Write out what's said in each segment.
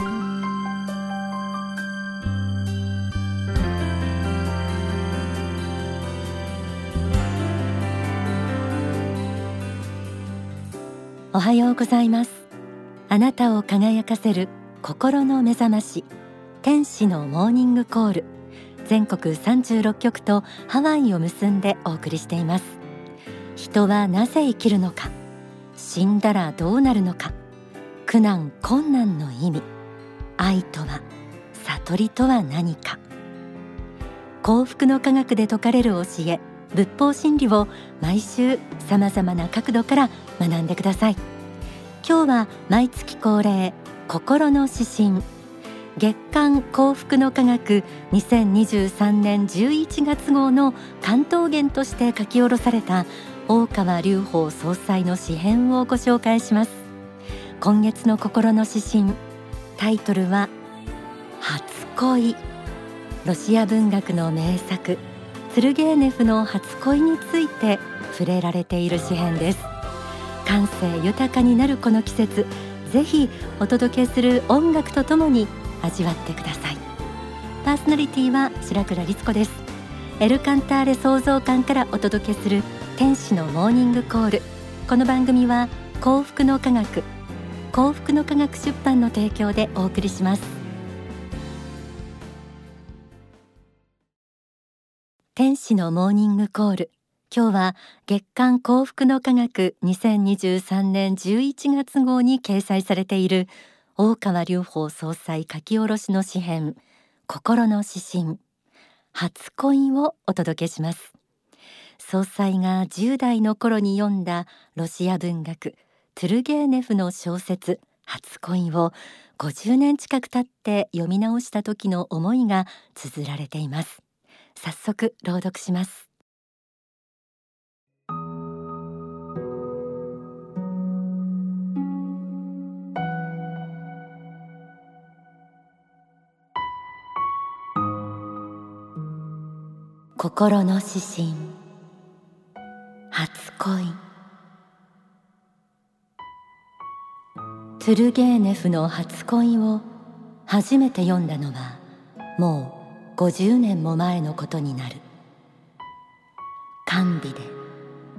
おはようございます。あなたを輝かせる心の目覚まし天使のモーニングコール全国36局とハワイを結んでお送りしています。人はなぜ生きるのか死んだらどうなるのか苦難困難の意味愛とは悟りとは何か。幸福の科学で説かれる教え仏法真理を毎週さまざまな角度から学んでください。今日は毎月恒例心の指針。月刊幸福の科学2023年11月号の関東源として書き下ろされた大川隆法総裁の詩編をご紹介します。今月の心の指針。タイトルは初恋。ロシア文学の名作ツルゲーネフの初恋について触れられている詩編です。感性豊かになるこの季節ぜひお届けする音楽とともに味わってください。パーソナリティは白倉律子です。エルカンターレ創造館からお届けする天使のモーニングコール。この番組は幸福の科学幸福の科学出版の提供でお送りします。天使のモーニングコール。今日は月刊幸福の科学2023年11月号に掲載されている大川隆法総裁書き下ろしの詩編心の指針。初恋をお届けします。総裁が10代の頃に読んだロシア文学トゥルゲーネフの小説初恋を50年近く経って読み直した時の思いが綴られています。早速朗読します心の指針初恋ルゲーネフの初恋を初めて読んだのはもう50年も前のことになる。甘美で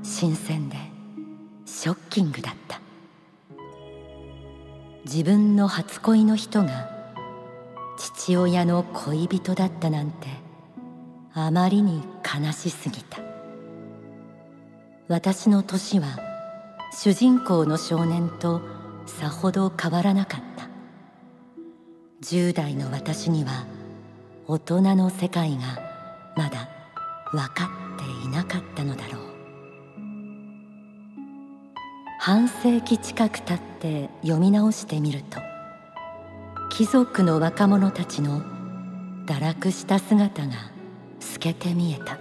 新鮮でショッキングだった。自分の初恋の人が父親の恋人だったなんてあまりに悲しすぎた。私の年は主人公の少年とさほど変わらなかった。10代の私には大人の世界がまだ分かっていなかったのだろう。半世紀近く経って読み直してみると貴族の若者たちの堕落した姿が透けて見えた。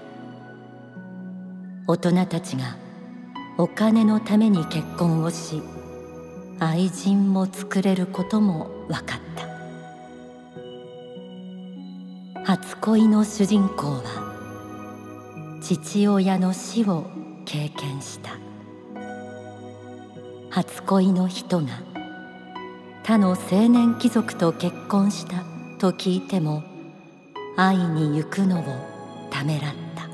大人たちがお金のために結婚をし愛人も作れることも分かった。初恋の主人公は父親の死を経験した。初恋の人が他の青年貴族と結婚したと聞いても会いに行くのをためらった。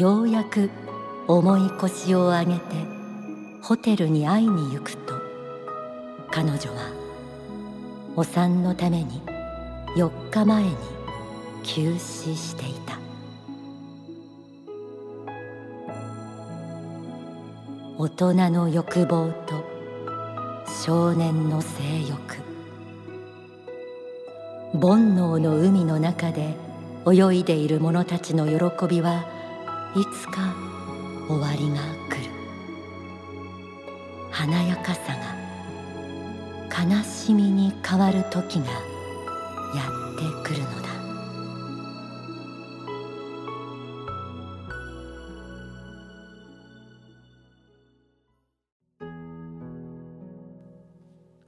ようやく重い腰を上げてホテルに会いに行くと彼女はお産のために4日前に急死していた。大人の欲望と少年の性欲。煩悩の海の中で泳いでいる者たちの喜びはいつか終わりが来る。かさが悲しみに変わる時がやってくるのだ。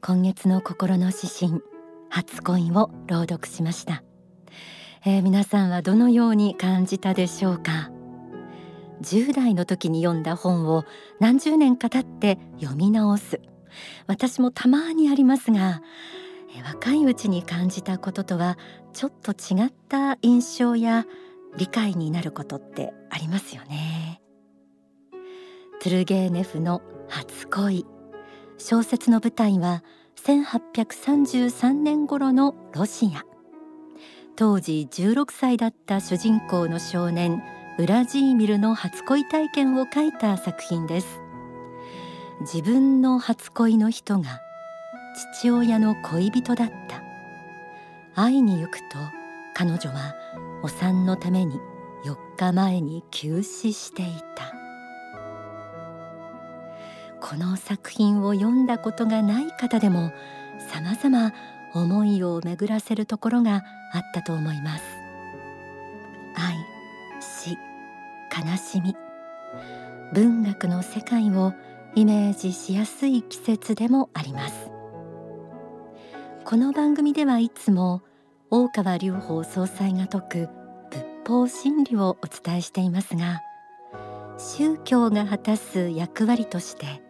今月の心の指針初恋を朗読しました。えー、皆さんはどのように感じたでしょうか？10代の時に読んだ本を何十年か経って読み直す。私もたまにありますが若いうちに感じたこととはちょっと違った印象や理解になることってありますよね。トゥルゲーネフの初恋。小説の舞台は1833年頃のロシア。当時16歳だった主人公の少年ウラジーミルの初恋体験を書いた作品です。自分の初恋の人が父親の恋人だった。会いに行くと彼女はお産のために4日前に急死していた。この作品を読んだことがない方でも様々思いを巡らせるところがあったと思います。悲しみ。文学の世界をイメージしやすい季節でもあります。この番組ではいつも大川隆法総裁が説く仏法真理をお伝えしていますが宗教が果たす役割として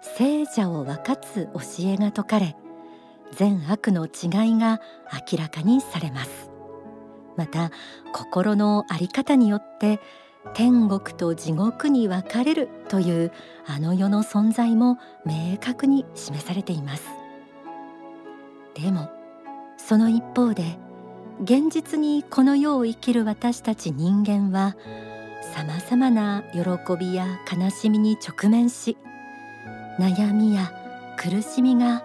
聖者を分かつ教えが説かれ善悪の違いが明らかにされます。また心の在り方によって天国と地獄に分かれるというあの世の存在も明確に示されています。でもその一方で現実にこの世を生きる私たち人間はさまざまな喜びや悲しみに直面し悩みや苦しみが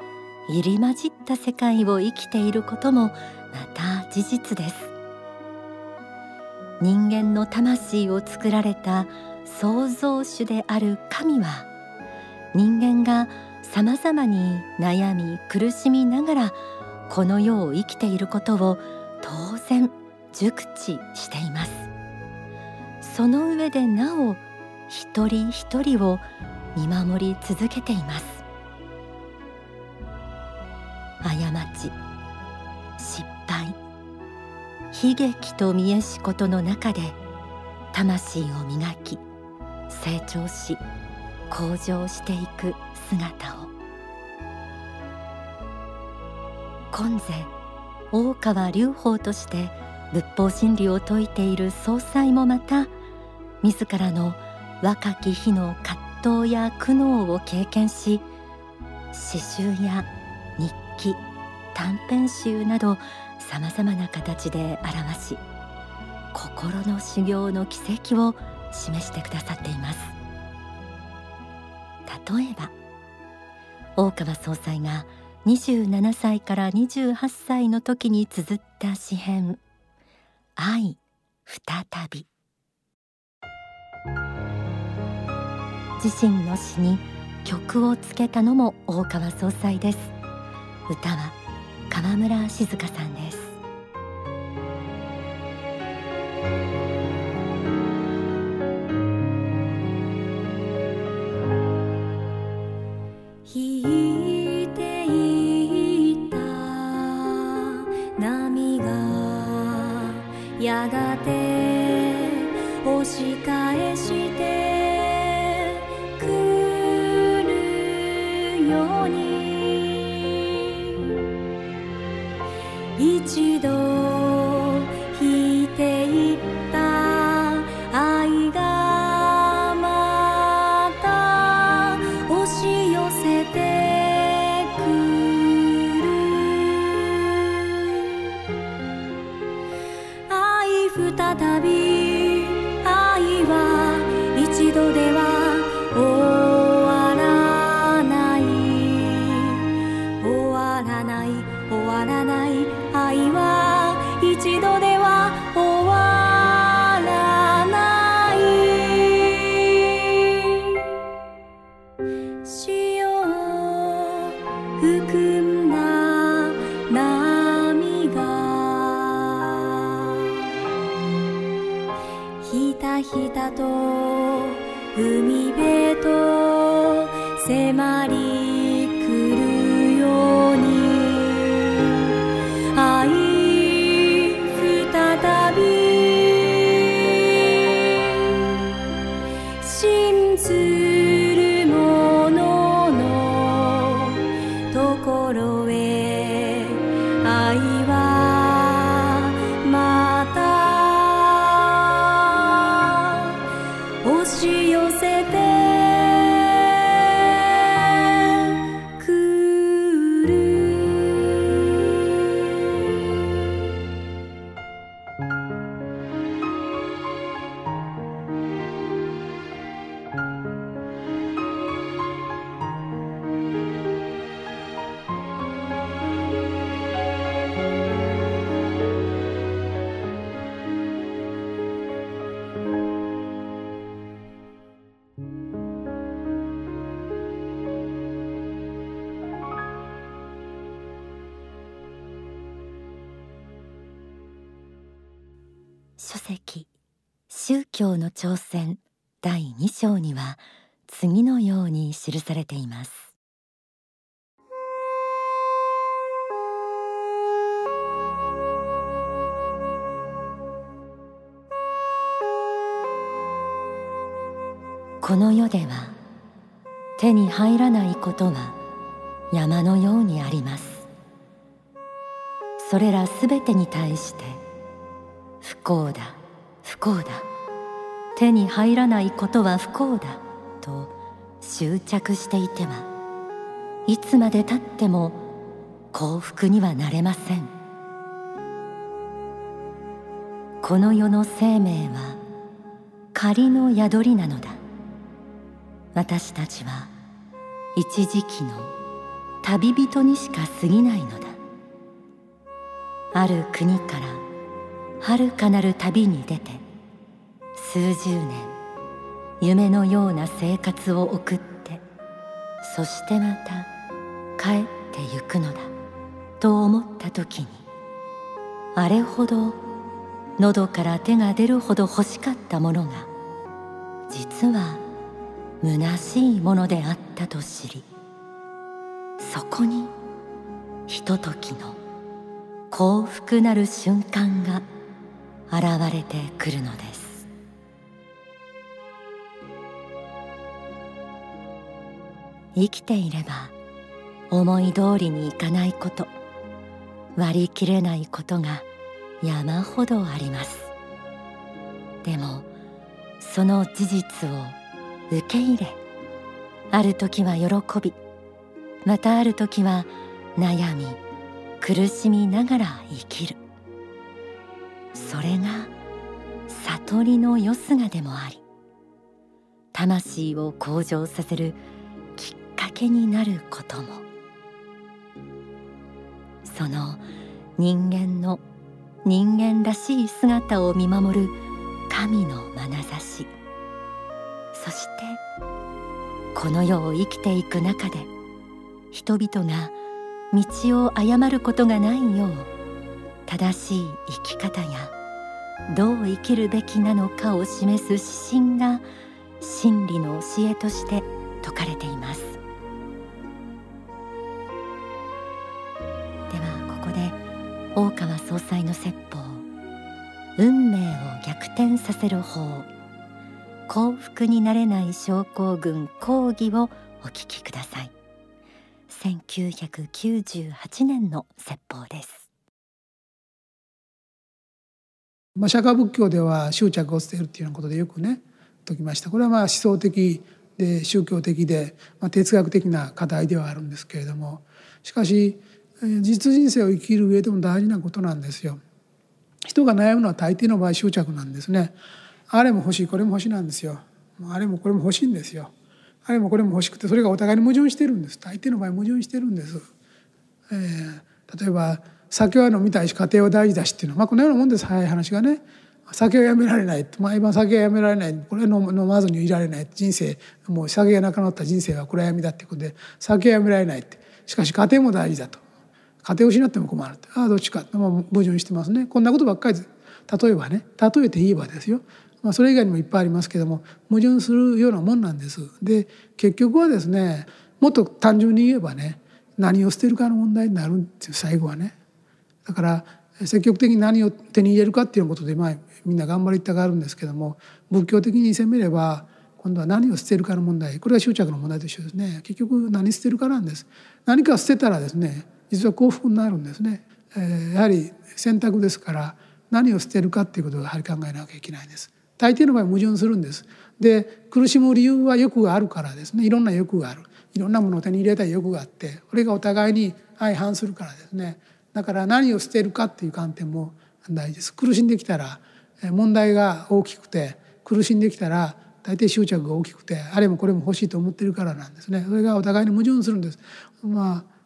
入り混じった世界を生きていることもまた事実です。人間の魂を作られた創造主である神は人間がさまざまに悩み苦しみながらこの世を生きていることを当然熟知しています。その上でなお一人一人を見守り続けています。過ち悲劇と見えしことの中で魂を磨き成長し向上していく姿を。今世大川隆法として仏法真理を説いている総裁もまた自らの若き日の葛藤や苦悩を経験し詩集や日記短編集などさまざまな形で表し心の修行の軌跡を示してくださっています。例えば大川総裁が27歳から28歳の時に綴った詩編愛再び。自身の詩に曲をつけたのも大川総裁です。歌は川村静香さんです。ように。一度書籍宗教の挑戦第2章には次のように記されています。この世では手に入らないことは山のようにあります。それらすべてに対して不幸だ。不幸だ。手に入らないことは不幸だ。と執着していてはいつまでたっても幸福にはなれません。この世の生命は仮の宿りなのだ。私たちは一時期の旅人にしか過ぎないのだ。ある国から遥かなる旅に出て数十年夢のような生活を送ってそしてまた帰ってゆくのだと思った時にあれほど喉から手が出るほど欲しかったものが実は虚しいものであったと知りそこにひとときの幸福なる瞬間が現れてくるのです。生きていれば思い通りにいかないこと割り切れないことが山ほどあります。でもその事実を受け入れある時は喜びまたある時は悩み苦しみながら生きる。それが悟りのよすがでもあり魂を向上させるきっかけになることも。その人間の人間らしい姿を見守る神の眼差し。そしてこの世を生きていく中で人々が道を誤ることがないよう正しい生き方やどう生きるべきなのかを示す指針が真理の教えとして説かれています。ではここで大川総裁の説法運命を逆転させる方幸福になれない症候群講義をお聞きください。1998年の説法です。まあ、釈迦仏教では執着を捨てるっていうようなことでよくね説きましたこれはまあ思想的で宗教的で、まあ、哲学的な課題ではあるんですけれどもしかし実人生を生きる上でも大事なことなんですよ。人が悩むのは大抵の場合執着なんですね。あれも欲しいこれも欲しいなんですよ。あれもこれも欲しいんですよ。あれもこれも欲しくてそれがお互いに矛盾してるんです大抵の場合矛盾してるんです。えー、例えば酒は飲みたいし家庭は大事だしっていうの。は、まあ、このようなもんです。早い話がね。酒はやめられない。毎晩酒はやめられない。これ飲まずにいられない。人生。もう酒がなくなった人生は暗闇だっていうことで酒はやめられないって。しかし家庭も大事だと。家庭を失っても困るってああどっちか、まあ、矛盾してますね。こんなことばっかり例えばね。例えて言えばですよ、まあ、それ以外にもいっぱいありますけども矛盾するようなもんなんです。で結局はですねもっと単純に言えばね何を捨てるかの問題になるっていう最後はね。だから積極的に何を手に入れるかっていうことで、まあ、みんな頑張りたがるんですけども仏教的に攻めれば今度は何を捨てるかの問題これが執着の問題と一緒ですね。結局何捨てるかなんです。何か捨てたらですね実は幸福になるんですね、えー、やはり選択ですから何を捨てるかっていうことをやはり考えなきゃいけないんです。大抵の場合矛盾するんです。で苦しむ理由は欲があるからですね。いろんな欲がある。いろんなものを手に入れたい欲があってこれがお互いに相反するからですね。だから何を捨てるかっていう観点も大事です。苦しんできたら問題が大きくて苦しんできたら大抵執着が大きくてあれもこれも欲しいと思ってるからなんですね。それがお互いに矛盾するんです。まあ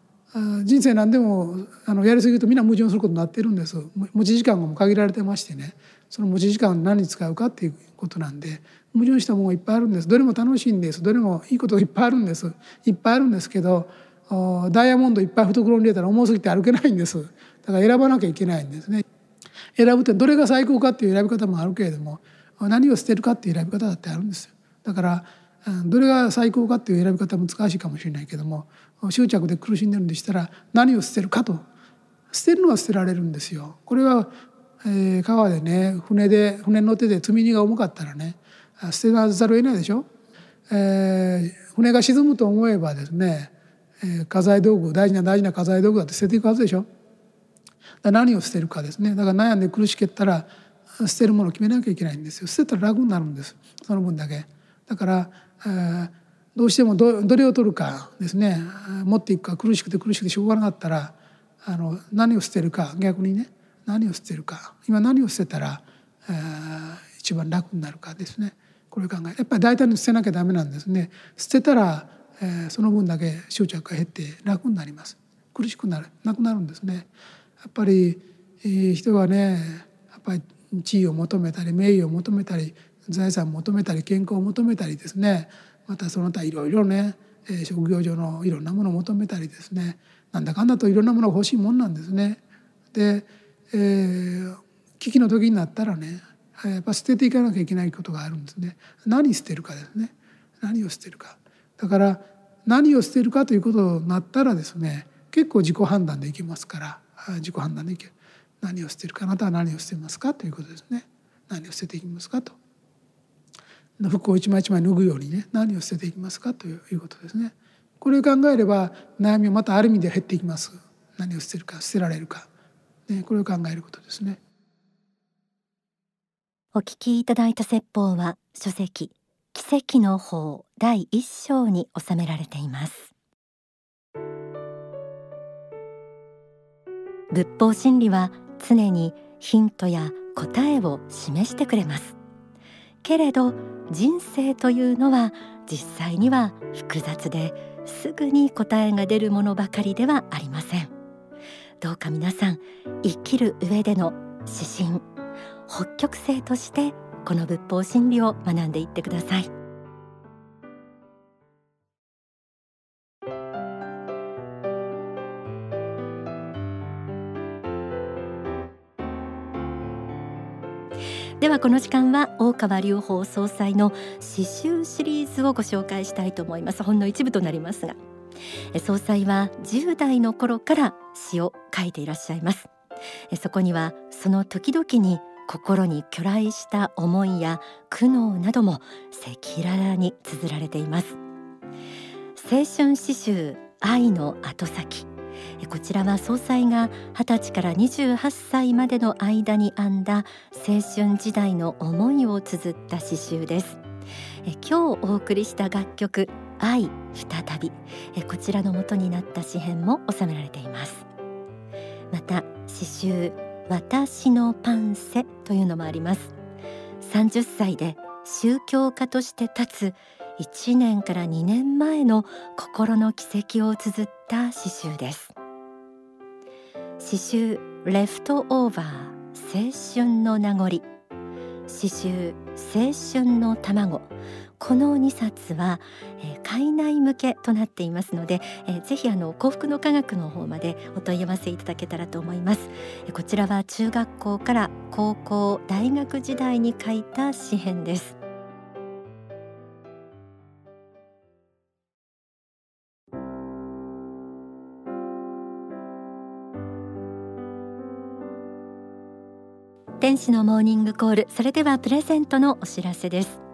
人生何でもあのやりすぎるとみんな矛盾することになってるんです。持ち時間も限られてましてね。その持ち時間を何に使うかっていうことなんで矛盾したものがいっぱいあるんです。どれも楽しいんです。どれもいいことがいっぱいあるんです。いっぱいあるんですけどダイヤモンドいっぱい懐に入れたら重すぎて歩けないんですだから選ばなきゃいけないんですね選ぶってどれが最高かっていう選び方もあるけれども何を捨てるかっていう選び方だってあるんですよだからどれが最高かっていう選び方難しいかもしれないけども執着で苦しんでるんでしたら何を捨てるかと捨てるのは捨てられるんですよ。これは、えー、川でね船で船に乗ってて積み荷が重かったらね捨てざるを得ないでしょ。えー、船が沈むと思えばですね、えー、家財道具大事な大事な家財道具だって捨てていくはずでしょ。だ何を捨てるかですね。だから悩んで苦しけったら捨てるものを決めなきゃいけないんですよ。捨てたら楽になるんです。その分だけ。だから、えー、どうしてもどどれを取るかですね。持っていくか苦しくて苦しくてしょうがなかったらあの何を捨てるか逆にね。何を捨てるか。今何を捨てたら、えー、一番楽になるかですね。これ考えやっぱり大胆に捨てなきゃダメなんですね。捨てたら、えー、その分だけ執着が減って楽になります苦しくなるなくなるんですねやっぱり、えー、人はねやっぱり地位を求めたり名誉を求めたり財産を求めたり健康を求めたりですねまたその他いろいろね、えー、職業上のいろんなものを求めたりですねなんだかんだといろんなものが欲しいもんなんですね。で、えー、危機の時になったらねやっぱ捨てていかなきゃいけないことがあるんですね。何捨てるかですね。何を捨てるか。だから何を捨てるかということになったらですね結構自己判断でいけますから自己判断でいける。何を捨てるかあなたは何を捨てますかということですね。何を捨てていきますかと。服を一枚一枚脱ぐようにね何を捨てていきますかということですね。これを考えれば悩みはまたある意味で減っていきます何を捨てるか捨てられるか、ね、これを考えることですねお聞きいただいた説法は書籍奇跡の法第一章に収められています。仏法真理は常にヒントや答えを示してくれます。けれど人生というのは実際には複雑ですぐに答えが出るものばかりではありません。どうか皆さん生きる上での指針北極星としてこの仏法真理を学んでいってください。ではこの時間は大川隆法総裁の詩集シリーズをご紹介したいと思います。ほんの一部となりますが総裁は10代の頃から詩を書いていらっしゃいます。そこにはその時々に心に巨来した思いや苦悩なども赤裸々に綴られています。青春詩集愛の後先。こちらは総裁が20歳から28歳までの間に編んだ青春時代の思いを綴った詩集です。今日お送りした楽曲愛再び。こちらの元になった詩編も収められています。また詩集私のパンセというのもあります。30歳で宗教家として立つ1年から2年前の心の奇跡を綴った詩集です。詩集レフトオーバー青春の名残。詩集青春の卵。この2冊は、えー、海内向けとなっていますので、えー、ぜひあの幸福の科学の方までお問い合わせいただけたらと思います、えー、こちらは中学校から高校大学時代に書いた詩編です。天使のモーニングコール。それではプレゼントのお知らせです。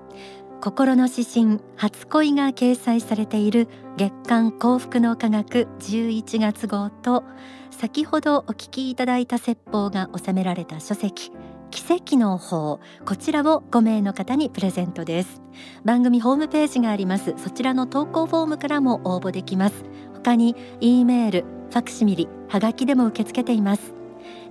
心の指針初恋が掲載されている月刊幸福の科学11月号と先ほどお聞きいただいた説法が収められた書籍奇跡の法こちらを5名の方にプレゼントです。番組ホームページがあります。そちらの投稿フォームからも応募できます。他に E メールファクシミリはがきでも受け付けています。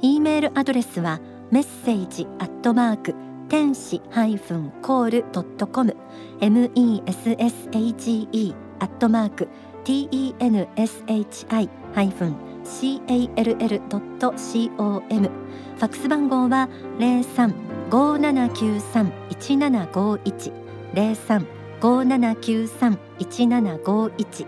E メールアドレスはメッセージアットマーク天使ハイフンコールドットコム M E S S H E アットマーク T E N S H I ハイフン C A L L ドット C O M ファックス番号は零三五七九三一七五一。零三五七九三一七五一。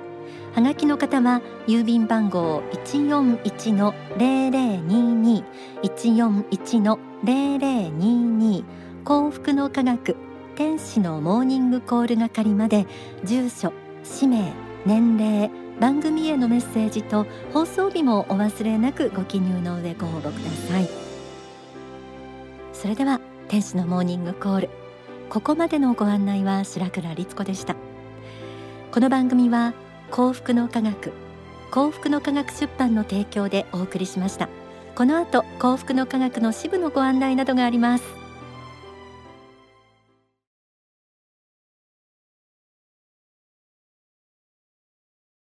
はがきの方は郵便番号一四一の零零二二。一四一の零零二二。幸福の科学天使のモーニングコール係まで住所氏名年齢番組へのメッセージと放送日もお忘れなくご記入の上ご応募ください。それでは天使のモーニングコールここまでのご案内は白倉律子でした。この番組は幸福の科学幸福の科学出版の提供でお送りしました。この後幸福の科学の支部のご案内などがあります。